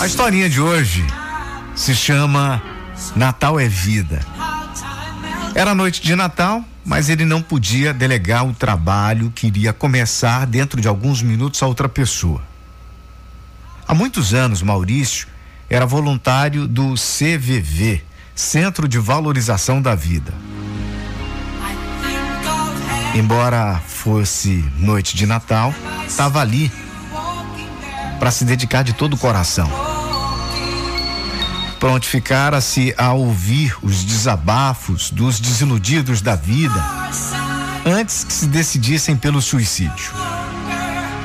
A historinha de hoje se chama Natal é Vida. Era noite de Natal, mas ele não podia delegar o trabalho que iria começar dentro de alguns minutos a outra pessoa. Há muitos anos, Maurício era voluntário do CVV, Centro de Valorização da Vida. Embora fosse noite de Natal, estava ali para se dedicar de todo o coração. Prontificara-se a ouvir os desabafos dos desiludidos da vida antes que se decidissem pelo suicídio.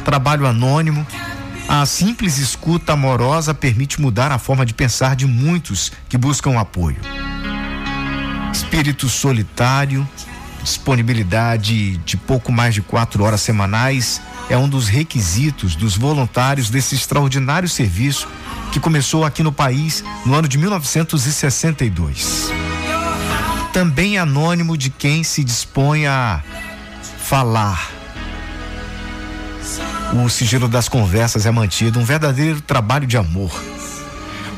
Trabalho anônimo, a simples escuta amorosa permite mudar a forma de pensar de muitos que buscam apoio. Espírito solitário, disponibilidade de pouco mais de quatro horas semanais é um dos requisitos dos voluntários desse extraordinário serviço que começou aqui no país no ano de 1962. Também anônimo de quem se dispõe a falar. O sigilo das conversas é mantido, um verdadeiro trabalho de amor.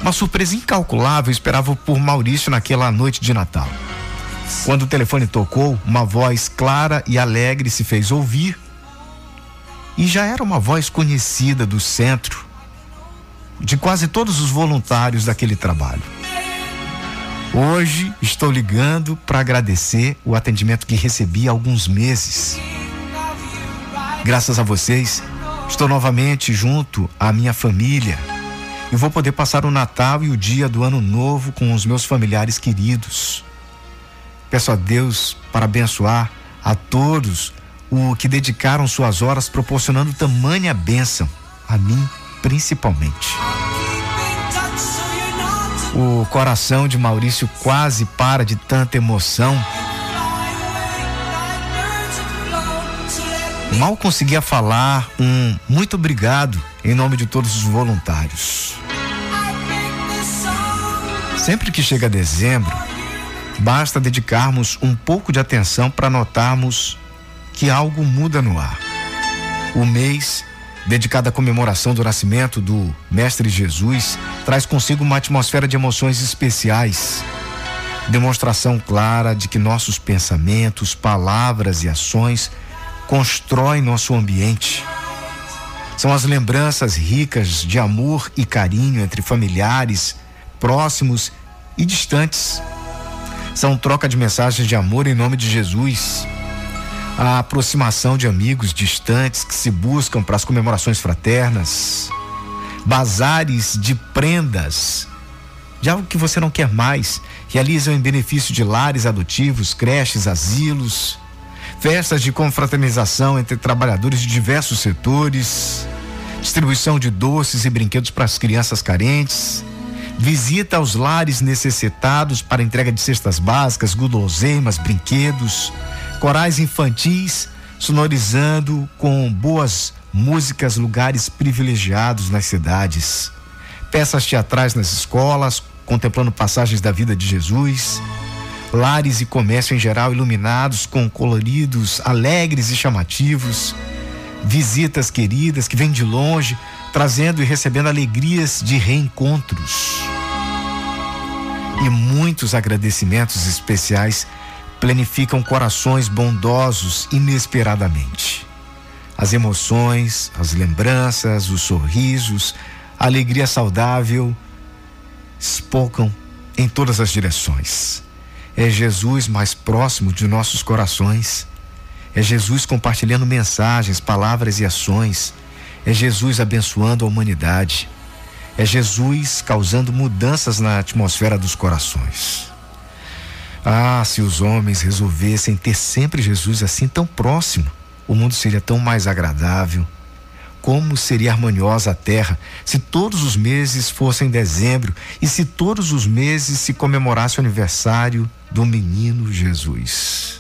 Uma surpresa incalculável esperava por Maurício naquela noite de Natal. Quando o telefone tocou, uma voz clara e alegre se fez ouvir. E já era uma voz conhecida do centro, de quase todos os voluntários daquele trabalho. Hoje estou ligando para agradecer o atendimento que recebi há alguns meses. Graças a vocês, estou novamente junto à minha família e vou poder passar o Natal e o dia do Ano Novo com os meus familiares queridos. Peço a Deus para abençoar a todos o que dedicaram suas horas proporcionando tamanha bênção, a mim principalmente. O coração de Maurício quase para de tanta emoção. Mal conseguia falar um muito obrigado em nome de todos os voluntários. Sempre que chega dezembro, Basta dedicarmos um pouco de atenção para notarmos que algo muda no ar. O mês dedicado à comemoração do nascimento do Mestre Jesus traz consigo uma atmosfera de emoções especiais. Demonstração clara de que nossos pensamentos, palavras e ações constroem nosso ambiente. São as lembranças ricas de amor e carinho entre familiares, próximos e distantes são troca de mensagens de amor em nome de Jesus. A aproximação de amigos distantes que se buscam para as comemorações fraternas. Bazares de prendas, de algo que você não quer mais, realizam em benefício de lares adotivos, creches, asilos. Festas de confraternização entre trabalhadores de diversos setores. Distribuição de doces e brinquedos para as crianças carentes visita aos lares necessitados para entrega de cestas básicas, guloseimas, brinquedos, corais infantis, sonorizando com boas músicas lugares privilegiados nas cidades, peças teatrais nas escolas, contemplando passagens da vida de Jesus, lares e comércio em geral iluminados com coloridos alegres e chamativos, visitas queridas que vêm de longe trazendo e recebendo alegrias de reencontros. E muitos agradecimentos especiais planificam corações bondosos inesperadamente. As emoções, as lembranças, os sorrisos, a alegria saudável espocam em todas as direções. É Jesus mais próximo de nossos corações. É Jesus compartilhando mensagens, palavras e ações é Jesus abençoando a humanidade. É Jesus causando mudanças na atmosfera dos corações. Ah, se os homens resolvessem ter sempre Jesus assim tão próximo, o mundo seria tão mais agradável. Como seria harmoniosa a terra se todos os meses fossem dezembro e se todos os meses se comemorasse o aniversário do menino Jesus.